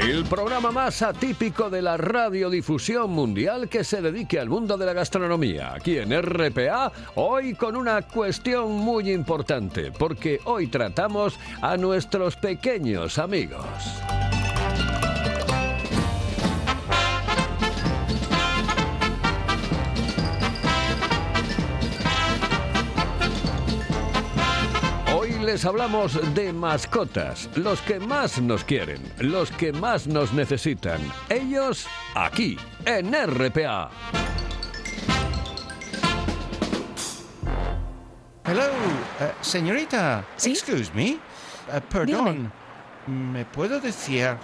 El programa más atípico de la radiodifusión mundial que se dedique al mundo de la gastronomía. Aquí en RPA, hoy con una cuestión muy importante, porque hoy tratamos a nuestros pequeños amigos. Les hablamos de mascotas, los que más nos quieren, los que más nos necesitan. Ellos aquí, en RPA. Hello, eh, señorita. ¿Sí? Excuse me. Eh, perdón. ¿Me puedo decir,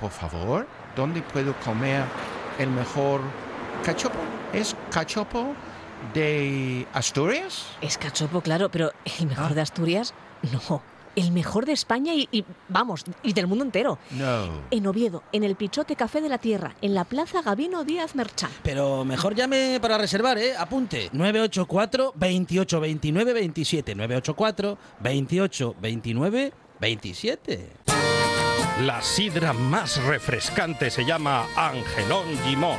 por favor, dónde puedo comer el mejor cachopo? ¿Es cachopo de Asturias? Es cachopo, claro, pero el mejor Ah. de Asturias, no. El mejor de España y, y, vamos, y del mundo entero. No. En Oviedo, en el Pichote Café de la Tierra, en la Plaza Gabino Díaz Merchán. Pero mejor llame para reservar, ¿eh? Apunte. 984 28 29 27. 984 28 29 27. La sidra más refrescante se llama Angelón Gimón.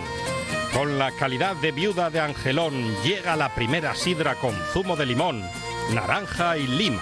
Con la calidad de viuda de Angelón llega la primera sidra con zumo de limón, naranja y lima.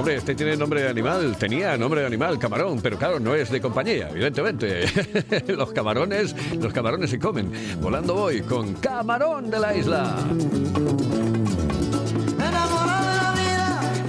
Hombre, este tiene nombre de animal, tenía nombre de animal, camarón, pero claro, no es de compañía, evidentemente. los camarones, los camarones se comen. Volando voy con camarón de la isla.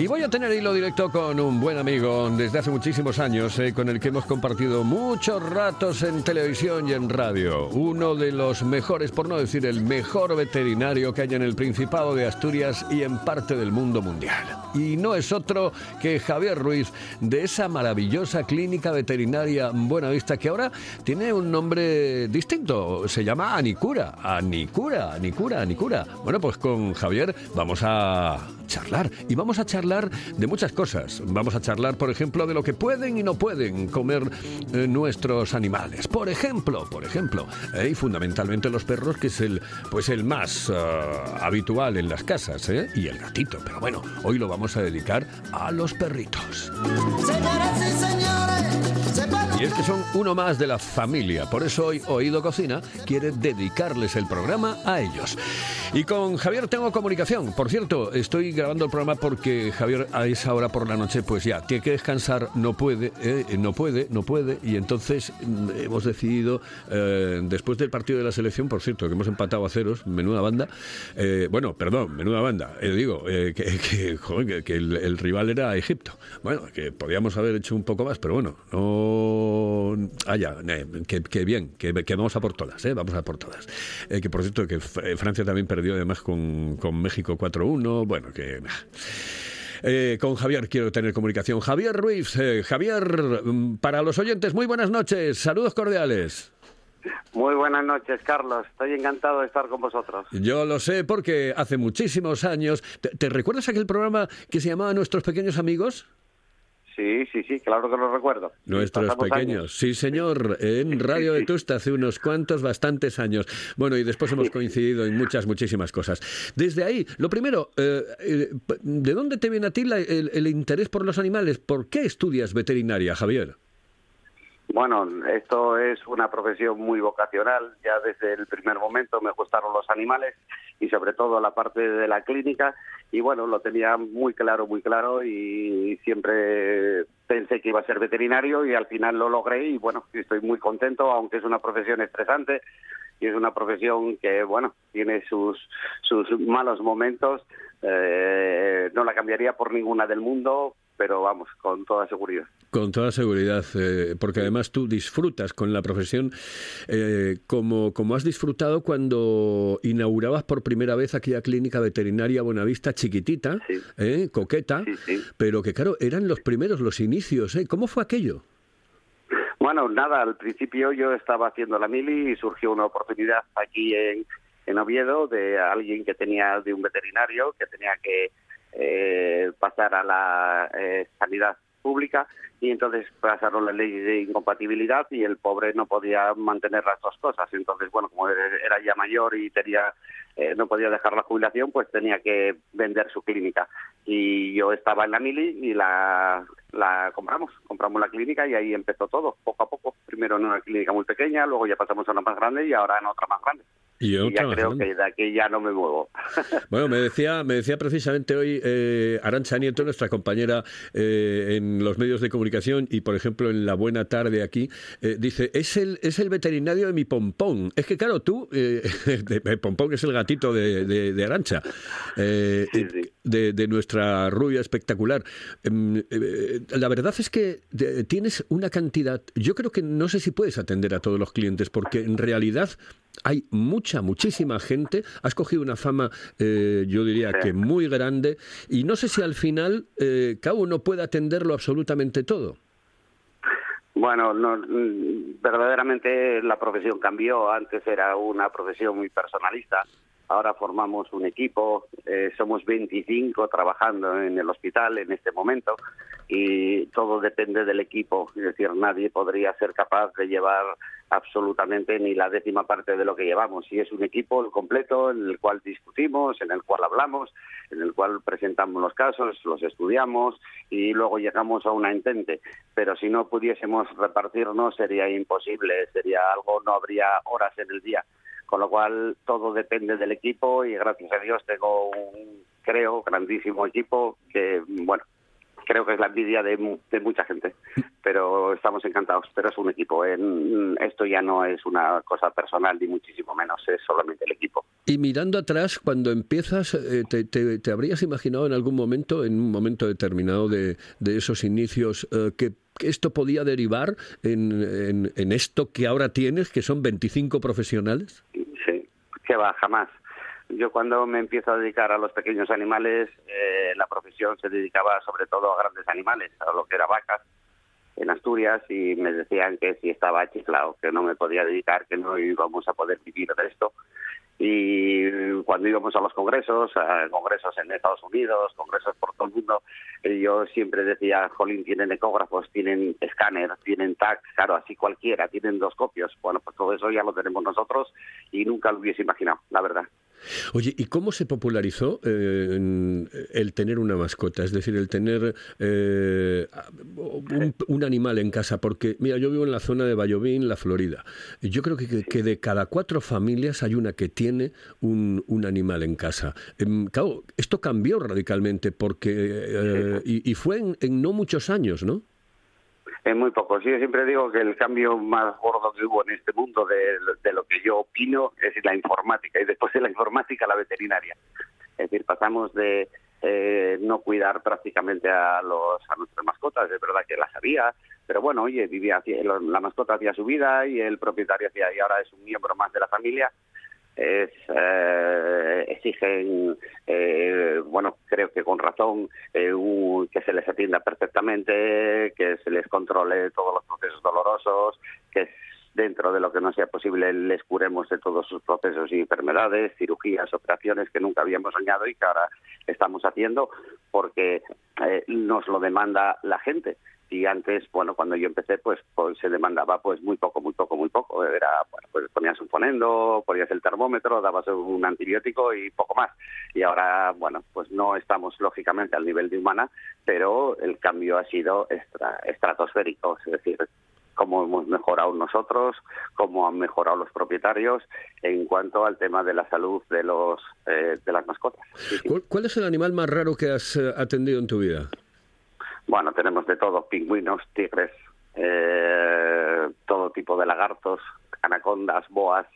Y voy a tener hilo directo con un buen amigo desde hace muchísimos años, eh, con el que hemos compartido muchos ratos en televisión y en radio. Uno de los mejores, por no decir el mejor veterinario que hay en el Principado de Asturias y en parte del mundo mundial. Y no es otro que Javier Ruiz, de esa maravillosa clínica veterinaria Buenavista, que ahora tiene un nombre distinto. Se llama Anicura. Anicura, Anicura, Anicura. Bueno, pues con Javier vamos a charlar. Y vamos a charlar de muchas cosas. Vamos a charlar, por ejemplo, de lo que pueden y no pueden comer eh, nuestros animales. Por ejemplo, por ejemplo, eh, y fundamentalmente los perros, que es el, pues el más eh, habitual en las casas, y el gatito. Pero bueno, hoy lo vamos a dedicar a los perritos. Y es que son uno más de la familia. Por eso hoy Oído Cocina quiere dedicarles el programa a ellos. Y con Javier tengo comunicación. Por cierto, estoy grabando el programa porque Javier a esa hora por la noche, pues ya, tiene que descansar, no puede, eh, no puede, no puede. Y entonces mm, hemos decidido, eh, después del partido de la selección, por cierto, que hemos empatado a ceros, menuda banda. eh, bueno, perdón, menuda banda. eh, digo, que, joder, que el, el rival era Egipto. Bueno, que podíamos haber hecho un poco más, pero bueno, no. Ah, ya, eh, que, que bien, que, que vamos a por todas, ¿eh? Vamos a por todas. Eh, que por cierto, que eh, Francia también perdió además con, con México 4-1. Bueno, que. Eh, con Javier quiero tener comunicación. Javier Ruiz, eh, Javier, mm, para los oyentes, muy buenas noches, saludos cordiales. Muy buenas noches, Carlos. Estoy encantado de estar con vosotros. Yo lo sé porque hace muchísimos años. ¿Te, te recuerdas aquel programa que se llamaba Nuestros Pequeños Amigos? Sí, sí, sí, claro que lo recuerdo. Nuestros Pasamos pequeños. años. Sí, señor, en Radio de Tusta hace unos cuantos, bastantes años. Bueno, y después hemos coincidido en muchas, muchísimas cosas. Desde ahí, lo primero, eh, eh, ¿de dónde te viene a ti la- el, el interés por los animales? ¿Por qué estudias veterinaria, Javier? Bueno, esto es una profesión muy vocacional. Ya desde el primer momento me gustaron los animales y sobre todo la parte de la clínica. Y bueno, lo tenía muy claro, muy claro y siempre pensé que iba a ser veterinario y al final lo logré y bueno, estoy muy contento, aunque es una profesión estresante y es una profesión que, bueno, tiene sus, sus malos momentos. Eh, no la cambiaría por ninguna del mundo, pero vamos, con toda seguridad. Con toda seguridad, eh, porque además tú disfrutas con la profesión eh, como, como has disfrutado cuando inaugurabas por primera vez aquella clínica veterinaria Buenavista chiquitita, Sí. eh, coqueta, Sí, sí. pero que claro, eran los primeros, los inicios. ¿eh? ¿Cómo fue aquello? Bueno, nada, al principio yo estaba haciendo la mili y surgió una oportunidad aquí en, en Oviedo de alguien que tenía, de un veterinario que tenía que eh, pasar a la eh, sanidad pública y entonces pasaron la ley de incompatibilidad y el pobre no podía mantener las dos cosas. Entonces, bueno, como era ya mayor y tenía eh, no podía dejar la jubilación, pues tenía que vender su clínica. Y yo estaba en la mili y la, la compramos, compramos la clínica y ahí empezó todo, poco a poco. Primero en una clínica muy pequeña, luego ya pasamos a una más grande y ahora en otra más grande. Y Y otra ya creo que de aquí ya no me muevo. Bueno, me decía, me decía precisamente hoy eh, Arancha Nieto, nuestra compañera eh, en los medios de comunicación y, por ejemplo, en La Buena Tarde aquí, eh, dice, es el, es el veterinario de mi pompón. Es que, claro, tú, de- pompón es el gatito de, de- de Arancha, Sí, sí. De, de nuestra rubia espectacular. Em, la verdad es que tienes una cantidad, yo creo que no sé si puedes atender a todos los clientes, porque en realidad hay mucha, muchísima gente. Has cogido una fama, eh, yo diría Sí. que muy grande, y no sé si al final eh, cada uno puede atenderlo absolutamente todo. Bueno, no, mm, verdaderamente la profesión cambió. Antes era una profesión muy personalista. Ahora formamos un equipo, eh, somos 25 trabajando en el hospital en este momento y todo depende del equipo. Es decir, nadie podría ser capaz de llevar absolutamente ni la décima parte de lo que llevamos. Y es un equipo el completo en el cual discutimos, en el cual hablamos, en el cual presentamos los casos, los estudiamos y luego llegamos a una entente. Pero si no pudiésemos repartirnos sería imposible, sería algo, no habría horas en el día. Con lo cual todo depende del equipo y gracias a Dios tengo un, creo, grandísimo equipo que, bueno, creo que es la envidia de, de mucha gente, pero estamos encantados. Pero es un equipo. En, esto ya no es una cosa personal ni muchísimo menos, es solamente el equipo. Y mirando atrás, cuando empiezas, eh, te, te- te habrías imaginado en algún momento, en un momento determinado de, de esos inicios, eh, que, que esto podía derivar en, en- en esto que ahora tienes, que son 25 profesionales? Sí, que va, jamás. Yo cuando me empiezo a dedicar a los pequeños animales, eh, la profesión se dedicaba sobre todo a grandes animales, a lo que era vacas en Asturias y me decían que si estaba chiflado, que no me podía dedicar, que no íbamos a poder vivir de esto. Y cuando íbamos a los congresos, a congresos en Estados Unidos, congresos por todo el mundo, eh, yo siempre decía, jolín, tienen ecógrafos, tienen escáner, tienen tag, claro, así cualquiera, tienen dos copios. Bueno, pues todo eso ya lo tenemos nosotros y nunca lo hubiese imaginado, la verdad. Oye, ¿y cómo se popularizó eh, en- el tener una mascota? Es decir, el tener eh, un, animal en casa. Porque, mira, yo vivo en la zona de Vallovín, la Florida. Yo creo que, que- que de cada cuatro familias hay una que tiene un, un animal en casa. Em, claro, esto cambió radicalmente porque eh, y, y fue en, en no muchos años, ¿no? En muy poco. Sí, yo siempre digo que el cambio más gordo que hubo en este mundo de, lo que yo opino es la informática y después de la informática la veterinaria. Es decir, pasamos de eh, no cuidar prácticamente a los a nuestras mascotas, es verdad que las había, pero bueno, oye, vivía la mascota hacía su vida y el propietario hacía y ahora es un miembro más de la familia es, eh, exigen, eh, bueno, creo que con razón, eh, que se les atienda perfectamente, que se les controle todos los procesos dolorosos, que dentro de lo que no sea posible, les curemos de todos sus procesos y enfermedades, cirugías, operaciones que nunca habíamos soñado y que ahora estamos haciendo porque eh, nos lo demanda la gente y antes, bueno, cuando yo empecé, pues, pues se demandaba pues muy poco, muy poco, muy poco. Era, bueno, pues ponías un fonendo, ponías el termómetro, dabas un antibiótico y poco más. Y ahora, bueno, pues no estamos lógicamente al nivel de humana, pero el cambio ha sido estra- estratosférico, es decir, cómo hemos mejorado nosotros, cómo han mejorado los propietarios en cuanto al tema de la salud de los eh, de las mascotas. Sí, sí. ¿Cuál, cuál es el animal más raro que has eh, atendido en tu vida? Bueno, tenemos de todo, pingüinos, tigres, eh, todo tipo de lagartos, anacondas, boas.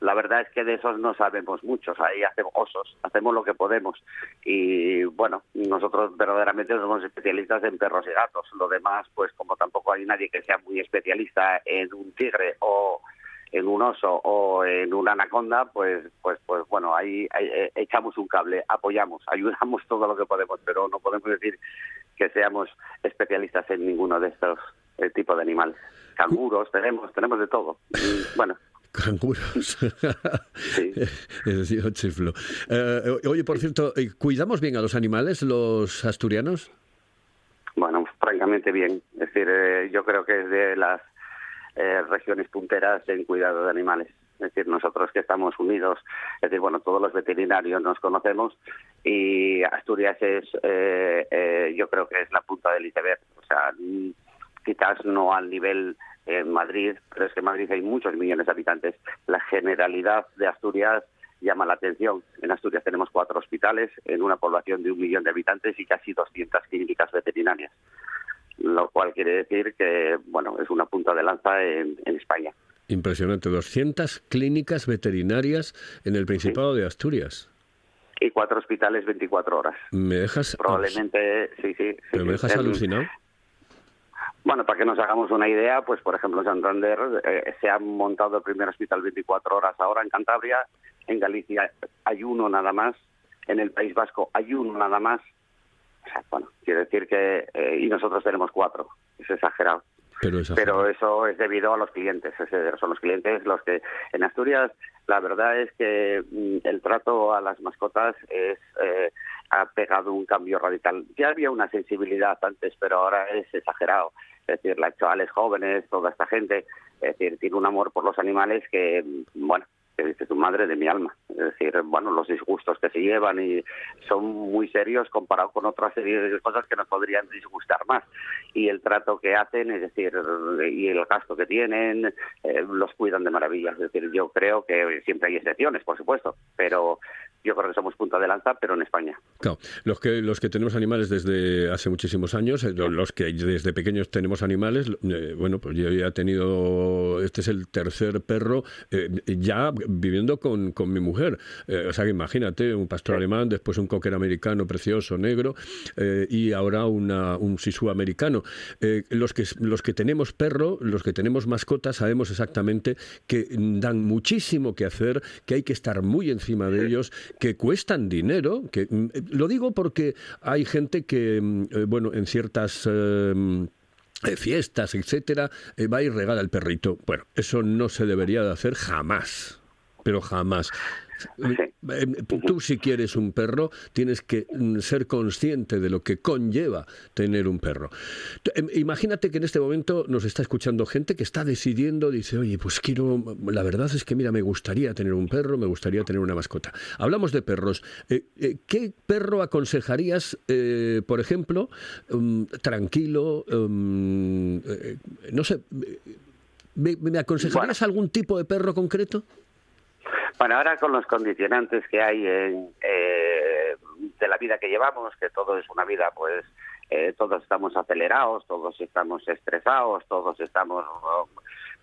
La verdad es que de esos no sabemos muchos, ahí hacemos osos, hacemos lo que podemos. Y bueno, nosotros verdaderamente somos especialistas en perros y gatos. Lo demás, pues como tampoco hay nadie que sea muy especialista en un tigre o en un oso o en una anaconda, pues, pues, pues bueno, ahí, eh, echamos un cable, apoyamos, ayudamos todo lo que podemos, pero no podemos decir que seamos especialistas en ninguno de estos eh, tipos de animales. Canguros tenemos, tenemos de todo. Bueno, Canguros. Sí. Es decir, chiflo. Eh, oye, por cierto, eh, ¿cuidamos bien a los animales los asturianos? Bueno, francamente bien. Es decir, eh, yo creo que es de las eh, regiones punteras en cuidado de animales. Es decir, nosotros que estamos unidos, es decir, bueno, todos los veterinarios nos conocemos y Asturias es, eh, eh, yo creo que es la punta del iceberg. O sea, quizás no al nivel en Madrid, pero es que en Madrid hay muchos millones de habitantes. La generalidad de Asturias llama la atención. En Asturias tenemos cuatro hospitales en una población de un millón de habitantes y casi 200 clínicas veterinarias, lo cual quiere decir que, bueno, es una punta de lanza en, en España. Impresionante, 200 clínicas veterinarias en el Principado de Asturias. Y cuatro hospitales 24 horas. Me dejas, Probablemente, sí, sí. sí, me dejas En- alucinado. Bueno, para que nos hagamos una idea, pues por ejemplo en Santander eh, se ha montado el primer hospital 24 horas ahora en Cantabria, en Galicia hay uno nada más, en el País Vasco hay uno nada más. O sea, bueno, quiere decir que eh, y nosotros tenemos cuatro, es exagerado. Pero, eso es debido a los clientes, es decir, son los clientes los que en Asturias la verdad es que mm, el trato a las mascotas es eh, ha pegado un cambio radical. Ya había una sensibilidad antes, pero ahora es exagerado. Es decir, las chavales jóvenes, toda esta gente, es decir, tiene un amor por los animales que, bueno, que dice tu madre de mi alma. Es decir, bueno, los disgustos que se llevan y son muy serios comparado con otra serie de cosas que nos podrían disgustar más. Y el trato que hacen, es decir, y el gasto que tienen, eh, los cuidan de maravilla. Es decir, yo creo que siempre hay excepciones, por supuesto, pero yo creo que somos punta de lanza, pero en España. Claro, los que los que tenemos animales desde hace muchísimos años, eh, lo- los que desde pequeños tenemos animales, eh, bueno, pues yo ya he tenido, este es el tercer perro, eh, ya viviendo con, con mi mujer. Eh, o sea que imagínate, un pastor alemán, después un cocker americano precioso, negro, y ahora una, un sisú americano. Los, que, los que tenemos perro, los que tenemos mascotas, sabemos exactamente que dan muchísimo que hacer, que hay que estar muy encima de ellos, que cuestan dinero. Que, mm, eh, lo digo porque hay gente que, mm, eh, bueno, en ciertas... eh, eh, fiestas, etcétera, eh, va y regala el perrito. Bueno, eso no se debería de hacer jamás, pero jamás. Eh, eh, Tú si quieres un perro tienes que mm, ser consciente de lo que conlleva tener un perro. Em, Imagínate que en este momento nos está escuchando gente que está decidiendo, dice, oye, pues quiero, la verdad es que mira, me gustaría tener un perro, me gustaría tener una mascota. Hablamos de perros. Eh, eh, ¿Qué perro aconsejarías, eh, por ejemplo, mm, tranquilo, eh, no sé, ¿me, me aconsejarías algún tipo de perro concreto? Bueno, ahora con los condicionantes que hay eh, de la vida que llevamos, que todo es una vida, pues eh, todos estamos acelerados, todos estamos estresados, todos estamos...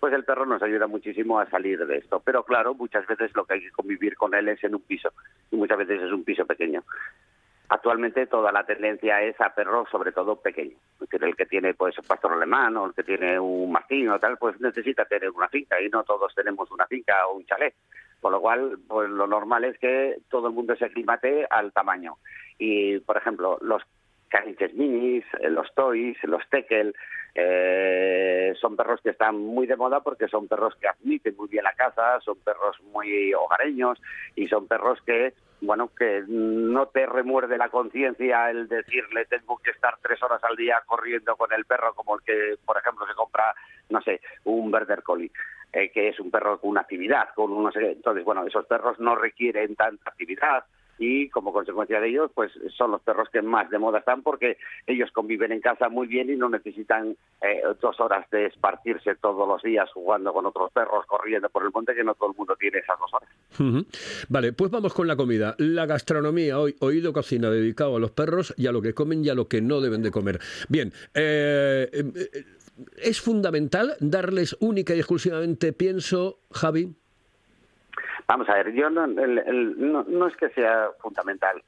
pues el perro nos ayuda muchísimo a salir de esto. Pero claro, muchas veces lo que hay que convivir con él es en un piso, y muchas veces es un piso pequeño. Actualmente toda la tendencia es a perros, sobre todo pequeños. Es decir, el que tiene pues un pastor alemán o el que tiene un mastín o tal, pues necesita tener una finca y no todos tenemos una finca o un chalet. Con lo cual, pues lo normal es que todo el mundo se aclimate al tamaño. Y, por ejemplo, los caniches minis, eh, los toys, los tekel, Eh, son perros que están muy de moda porque son perros que admiten muy bien la caza, son perros muy hogareños y son perros que bueno, que no te remuerde la conciencia el decirle tengo que estar tres horas al día corriendo con el perro como el que, por ejemplo, se compra, no sé, un Border Collie, eh, que es un perro con una actividad, con unos... Entonces, bueno, esos perros no requieren tanta actividad, y como consecuencia de ello, pues son los perros que más de moda están porque ellos conviven en casa muy bien y no necesitan eh, dos horas de esparcirse todos los días jugando con otros perros, corriendo por el monte, que no todo el mundo tiene esas dos horas. Vale, pues vamos con la comida. La gastronomía, hoy, oído cocina, dedicado a los perros y a lo que comen y a lo que no deben de comer. Bien, eh, eh, ¿es fundamental darles única y exclusivamente pienso, Javi? Vamos a ver, yo no, el- no, no es que sea fundamental.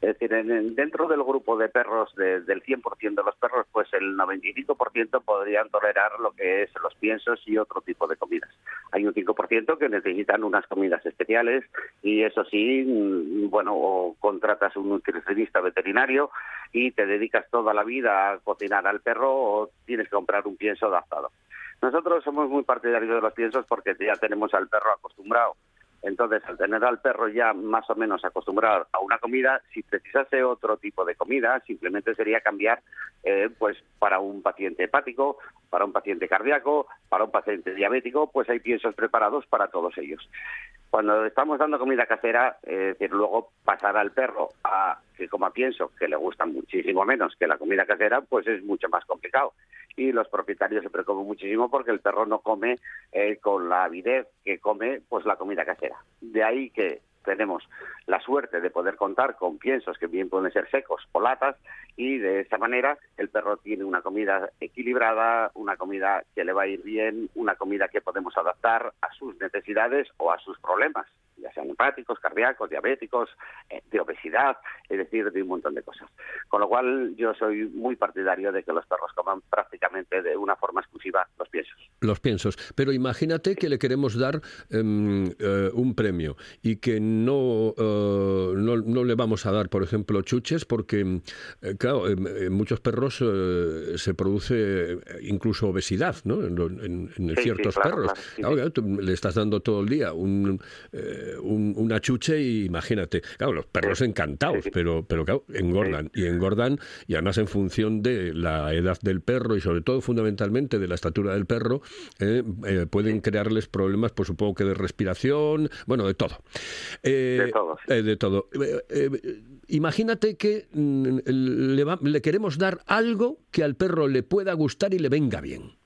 Es decir, en- en- dentro del grupo de perros, de- del 100% de los perros, pues el 95% podrían tolerar lo que es los piensos y otro tipo de comidas. Hay un 5% que necesitan unas comidas especiales y eso sí, mm, bueno, o contratas un nutricionista veterinario y te dedicas toda la vida a cocinar al perro o tienes que comprar un pienso adaptado. Nosotros somos muy partidarios de los piensos porque ya tenemos al perro acostumbrado. Entonces, al tener al perro ya más o menos acostumbrado a una comida, si precisase otro tipo de comida, simplemente sería cambiar, eh, pues para un paciente hepático, para un paciente cardíaco, para un paciente diabético, pues hay piensos preparados para todos ellos. Cuando estamos dando comida casera, es decir, luego pasar al perro a que coma pienso, que le gusta muchísimo menos que la comida casera, pues es mucho más complicado. Y los propietarios se preocupan muchísimo porque el perro no come eh, con la avidez que come pues la comida casera. De ahí que tenemos la suerte de poder contar con piensos que bien pueden ser secos o latas y de esta manera el perro tiene una comida equilibrada, una comida que le va a ir bien, una comida que podemos adaptar a sus necesidades o a sus problemas, ya sean hepáticos, cardíacos, diabéticos, eh, de obesidad, es decir, de un montón de cosas. Con lo cual yo soy muy partidario de que los perros coman prácticamente de una forma exclusiva los piensos. Los piensos. Pero imagínate que le queremos dar em, eh, un premio y que no, eh, no, no le vamos a dar, por ejemplo, chuches, porque, claro, em, en muchos perros se produce incluso obesidad, ¿no? En, lo- en- en Sí, sí, ciertos claro, perros. claro, Claro, sí. claro, tú le estás dando todo el día un, eh, un- una chuche y imagínate. Claro, los perros encantados, pero, pero claro, engordan. Y engordan, y además en función de la edad del perro y sobre todo fundamentalmente de la estatura del perro, eh, eh, pueden crearles problemas, por supongo que de respiración, bueno, de todo. Eh, De todo, sí. eh, de todo. Eh, eh, imagínate que mm, le, va- le queremos dar algo que al perro le pueda gustar y le venga bien.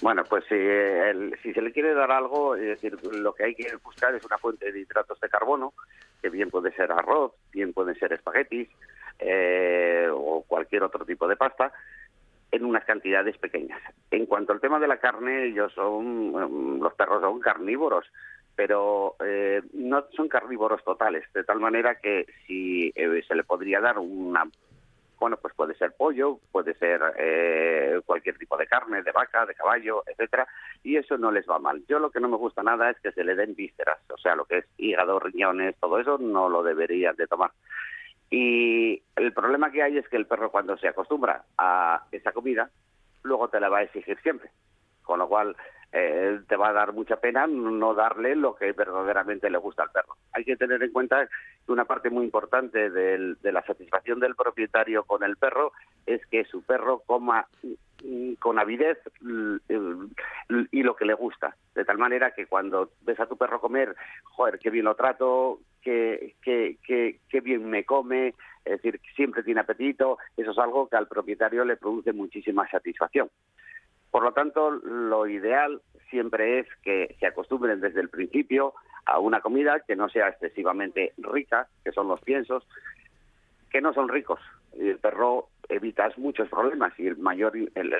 Bueno, pues si, el- si se le quiere dar algo, es decir, lo que hay que buscar es una fuente de hidratos de carbono, que bien puede ser arroz, bien pueden ser espaguetis eh, o cualquier otro tipo de pasta, en unas cantidades pequeñas. En cuanto al tema de la carne, ellos son, mm, los perros son carnívoros, pero eh, no son carnívoros totales, de tal manera que si eh, se le podría dar una bueno, pues puede ser pollo, puede ser eh, cualquier tipo de carne, de vaca, de caballo, etcétera, y eso no les va mal. Yo lo que no me gusta nada es que se le den vísceras, o sea, lo que es hígado, riñones, todo eso no lo deberían de tomar. Y el problema que hay es que el perro cuando se acostumbra a esa comida, luego te la va a exigir siempre. Con lo cual eh, te va a dar mucha pena no darle lo que verdaderamente le gusta al perro. Hay que tener en cuenta que una parte muy importante de la satisfacción del propietario con el perro es que su perro coma mm, con avidez y lo que le gusta. De tal manera que cuando ves a tu perro comer, joder, qué bien lo trato, qué, qué, qué, qué bien me come, es decir, siempre tiene apetito, eso es algo que al propietario le produce muchísima satisfacción. Por lo tanto, lo ideal siempre es que se acostumbren desde el principio a una comida que no sea excesivamente rica, que son los piensos, que no son ricos. El perro evitas muchos problemas y el mayor, el-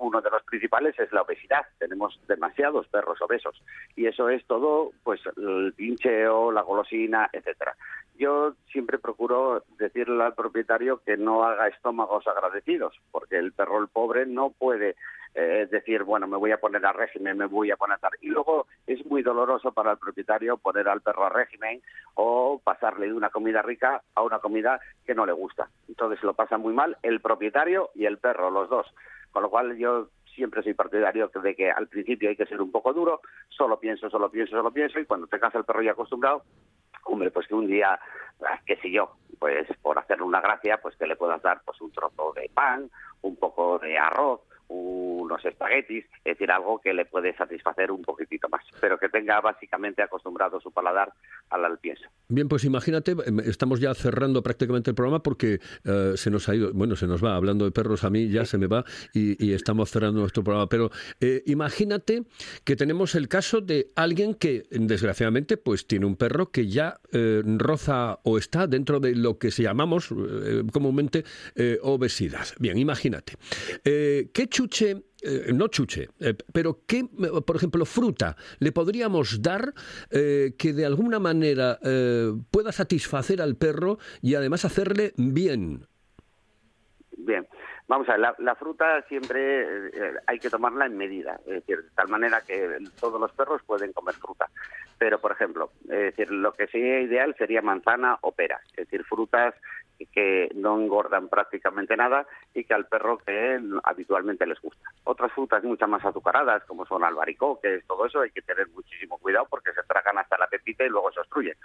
uno de los principales es la obesidad. Tenemos demasiados perros obesos y eso es todo, pues el pincheo, la golosina, etcétera. Yo siempre procuro decirle al propietario que no haga estómagos agradecidos, porque el perro, el pobre, no puede eh, decir, bueno, me voy a poner a régimen, me voy a poner a tal. Y luego es muy doloroso para el propietario poner al perro a régimen o pasarle de una comida rica a una comida que no le gusta. Entonces lo pasa muy mal el propietario y el perro, los dos. Con lo cual yo siempre soy partidario de que al principio hay que ser un poco duro, solo pienso, solo pienso, solo pienso, y cuando te casa el perro ya acostumbrado, hombre, pues que un día, ah, qué sé yo, pues por hacerle una gracia, pues que le puedas dar pues un trozo de pan, un poco de arroz, unos espaguetis, es decir, algo que le puede satisfacer un poquitito más, pero que tenga básicamente acostumbrado su paladar al, al pienso. Bien, pues imagínate, em, estamos ya cerrando prácticamente el programa porque eh, se nos ha ido, bueno, se nos va, hablando de perros a mí ya se me va y, y estamos cerrando nuestro programa, pero eh, imagínate que tenemos el caso de alguien que desgraciadamente pues tiene un perro que ya eh, roza o está dentro de lo que se llamamos comúnmente obesidad. Bien, imagínate. ¿Qué chuche eh, no chuche, eh, pero qué, por ejemplo, fruta le podríamos dar eh, que de alguna manera eh, pueda satisfacer al perro y además hacerle bien. Bien, vamos a ver, la, fruta siempre hay que tomarla en medida, es decir, de tal manera que todos los perros pueden comer fruta. Pero, por ejemplo, decir, lo que sería ideal sería manzana o pera, es decir, frutas que no engordan prácticamente nada y que al perro que habitualmente les gusta. Otras frutas mucho más azucaradas, como son albaricoques, todo eso, hay que tener muchísimo cuidado porque se tragan hasta la pepita y luego se obstruyen.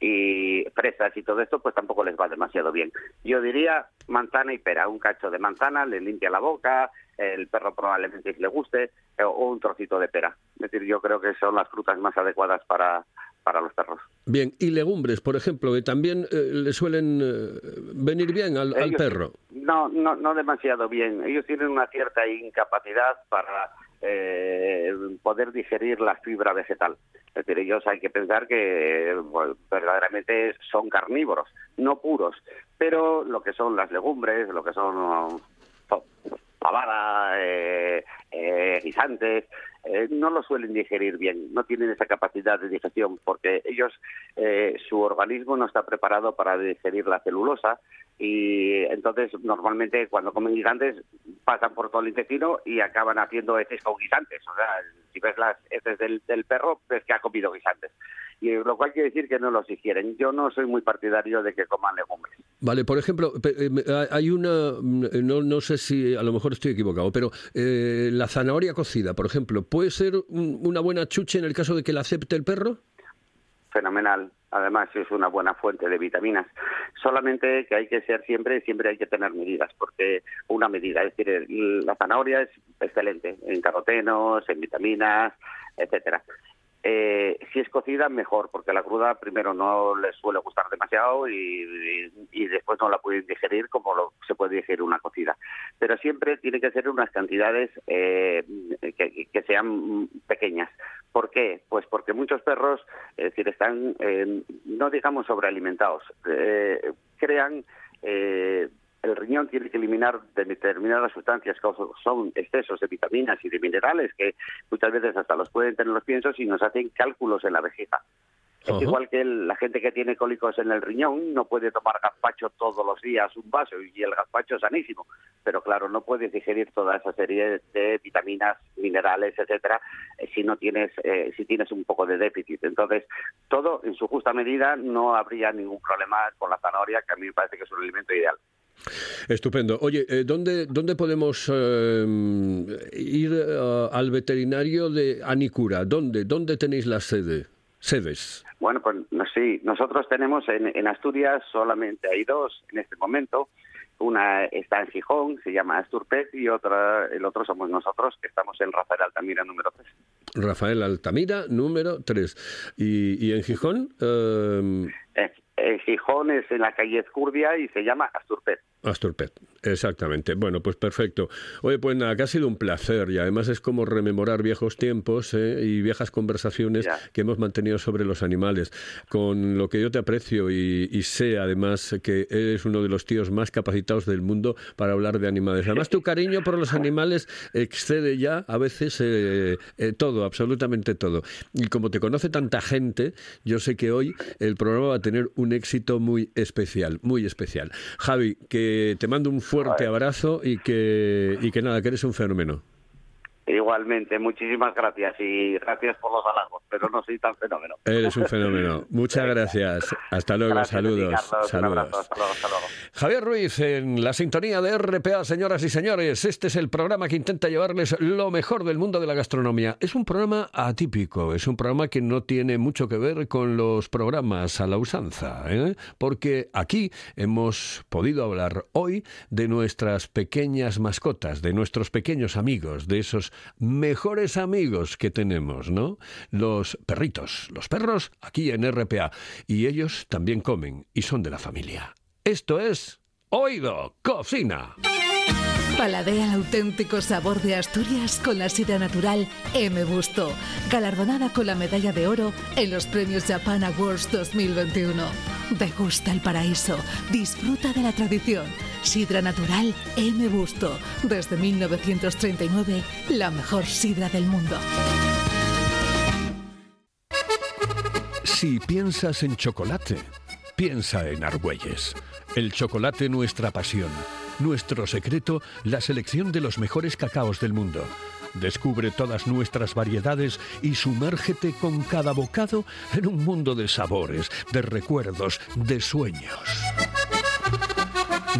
Y fresas y todo esto, pues tampoco les va demasiado bien. Yo diría manzana y pera. Un cacho de manzana le limpia la boca, el perro probablemente le guste, eh, o un trocito de pera. Es decir, yo creo que son las frutas más adecuadas para, para los perros. Bien, y legumbres, por ejemplo, que también eh, le suelen eh, venir bien al, al perro. No, no, no demasiado bien. Ellos tienen una cierta incapacidad para eh, poder digerir la fibra vegetal. Es decir, ellos hay que pensar que bueno, verdaderamente son carnívoros, no puros, pero lo que son las legumbres, lo que son pa- pavada, eh, guisantes, eh, no lo suelen digerir bien, no tienen esa capacidad de digestión porque ellos, eh, su organismo no está preparado para digerir la celulosa y entonces normalmente cuando comen guisantes pasan por todo el intestino y acaban haciendo heces con guisantes. O sea, si ves las heces del, perro, ves que ha comido guisantes. Y lo cual quiere decir que no los digieren. Yo no soy muy partidario de que coman legumbres. Vale, por ejemplo, eh, hay una, mm, no, no sé si a lo mejor estoy equivocado, pero eh, la zanahoria cocida, por ejemplo, ¿puede ser un- una buena chuche en el caso de que la acepte el perro? fenomenal. Además, es una buena fuente de vitaminas. Solamente que hay que ser siempre, siempre hay que tener medidas, porque una medida, es decir, la zanahoria es excelente en carotenos, en vitaminas, etcétera. Eh, si es cocida, mejor, porque la cruda primero no les suele gustar demasiado y, y- después no la pueden digerir como lo, se puede digerir una cocida. Pero siempre tiene que ser unas cantidades eh, que, que sean pequeñas. ¿Por qué? Pues porque muchos perros, es decir, están, eh, no digamos sobrealimentados, eh, crean eh, el riñón tiene que eliminar de- determinadas sustancias que son excesos de vitaminas y de minerales que muchas veces hasta los pueden tener los piensos y nos hacen cálculos en la vejiga. Es igual que la gente que tiene cólicos en el riñón no puede tomar gazpacho todos los días un vaso y el gazpacho es sanísimo, pero claro, no puedes digerir toda esa serie de vitaminas, minerales, etcétera, eh, si no tienes eh, si tienes un poco de déficit. Entonces, todo en su justa medida no habría ningún problema con la zanahoria, que a mí me parece que es un alimento ideal. Estupendo. Oye, eh, ¿dónde, ¿dónde podemos eh, ir eh, al veterinario de Anicura? ¿Dónde, ¿Dónde tenéis la sede? Sedes. Bueno, pues sí, nosotros tenemos en, en Asturias solamente hay dos en este momento. Una está en Gijón, se llama Asturpet, y otra, el otro somos nosotros, que estamos en Rafael Altamira número 3. Rafael Altamira, número 3. ¿Y, y en Gijón? Eh, Eh, eh, Gijón es en la calle Ezcurdia y se llama Asturpet. Asturpet, exactamente. Bueno, pues perfecto. Oye, pues nada, que ha sido un placer y además es como rememorar viejos tiempos ¿eh? y viejas conversaciones Ya. que hemos mantenido sobre los animales. Con lo que yo te aprecio y, y sé además que eres uno de los tíos más capacitados del mundo para hablar de animales. Además, tu cariño por los animales excede ya a veces eh, eh, todo, absolutamente todo. Y como te conoce tanta gente, yo sé que hoy el programa va a tener un éxito muy especial, muy especial. Javi, que te mando un fuerte abrazo y que, y que nada, que eres un fenómeno. Igualmente, muchísimas gracias y gracias por los halagos, pero no soy tan fenómeno. Eres un fenómeno. Muchas gracias. Hasta luego. Gracias a ti, saludos. Carlos. Saludos. abrazo. Hasta luego, hasta luego. Javier Ruiz en la sintonía de RPA, señoras y señores. Este es el programa que intenta llevarles lo mejor del mundo de la gastronomía. Es un programa atípico, es un programa que no tiene mucho que ver con los programas a la usanza, ¿eh? porque aquí hemos podido hablar hoy de nuestras pequeñas mascotas, de nuestros pequeños amigos, de esos mejores amigos que tenemos, ¿no? Los perritos, los perros aquí en RPA. Y ellos también comen y son de la familia. Esto es Oído Cocina. Paladea el auténtico sabor de Asturias con la sidra natural M. Busto, galardonada con la medalla de oro en los premios Japan Awards 2021. Degusta el paraíso, disfruta de la tradición. Sidra natural M. Busto, desde 1939, la mejor sidra del mundo. Si piensas en chocolate, piensa en Argüelles. El chocolate nuestra pasión. Nuestro secreto, la selección de los mejores cacaos del mundo. Descubre todas nuestras variedades y sumérgete con cada bocado en un mundo de sabores, de recuerdos, de sueños.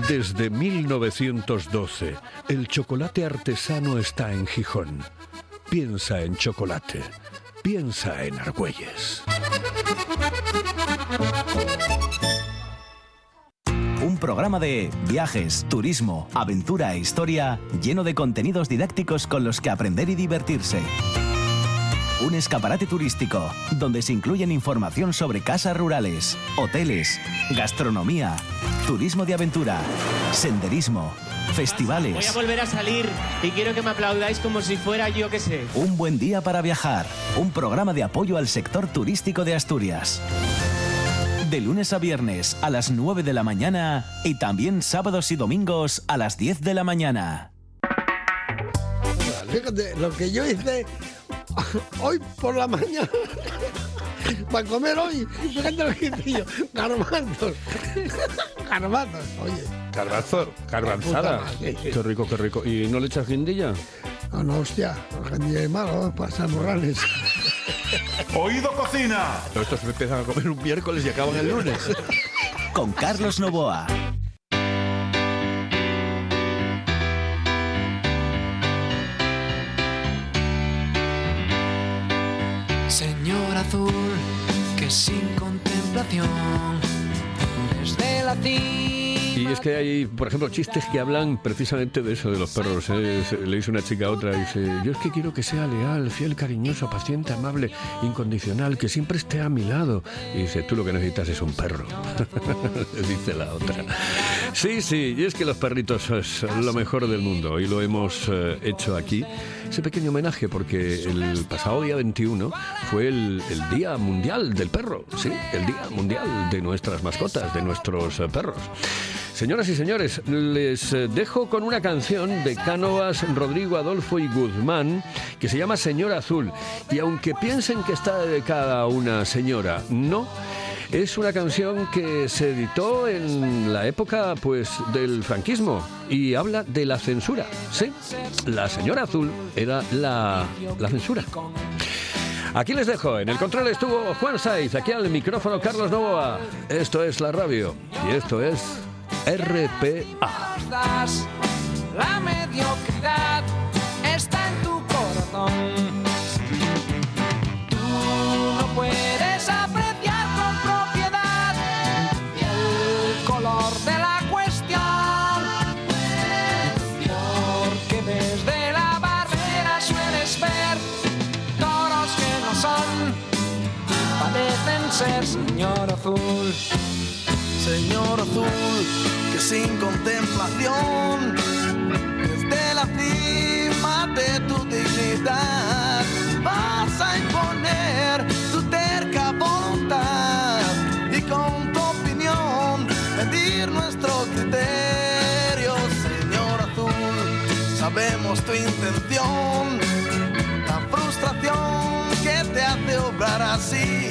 Desde 1912, el chocolate artesano está en Gijón. Piensa en chocolate. Piensa en Argüelles. Un programa de viajes, turismo, aventura e historia lleno de contenidos didácticos con los que aprender y divertirse. Un escaparate turístico donde se incluyen información sobre casas rurales, hoteles, gastronomía, turismo de aventura, senderismo, Voy a festivales. volver a salir y quiero que me aplaudáis como si fuera yo que sé. Un buen día para viajar. Un programa de apoyo al sector turístico de Asturias. De lunes a viernes a las 9 de la mañana y también sábados y domingos a las 10 de la mañana. Fíjate, lo que yo hice hoy por la mañana para comer hoy, fíjate lo que yo, garbanzos, garbanzos, oye, Garbanzo, garbanzada. Madre. Qué rico, qué rico. ¿Y no le echas guindilla? no, no, hostia, organizé malo, pasar morrales. Oído Cocina. Estos me empiezan a comer un miércoles y acaban el lunes. Con Carlos Novoa. Azul, que sin contemplación, desde la Y es que hay, por ejemplo, chistes que hablan precisamente de eso, de los perros. ¿eh? Le dice una chica a otra, dice, yo es que quiero que sea leal, fiel, cariñoso, paciente, amable, incondicional, que siempre esté a mi lado. Y dice, tú lo que necesitas es un perro. dice la otra. Sí, sí, y es que los perritos es lo mejor del mundo y lo hemos eh, hecho aquí. Ese pequeño homenaje porque el pasado día 21 fue el, Día Mundial del Perro, sí, el Día Mundial de nuestras mascotas, de nuestros eh, perros. Señoras y señores, les eh, dejo con una canción de Cánovas, Rodrigo Adolfo y Guzmán que se llama Señora Azul. Y aunque piensen que está dedicada a una señora, no. Es una canción que se editó en la época pues del franquismo y habla de la censura. Sí, la señora azul era la, la censura. Aquí les dejo, en el control estuvo Juan Saiz, aquí al micrófono Carlos Novoa. Esto es la radio y esto es RPA. la mediocridad señor azul, que sin contemplación, desde la cima de tu dignidad, vas a imponer tu terca voluntad y con tu opinión medir nuestro criterio, señor azul, sabemos tu intención, la frustración que te hace obrar así.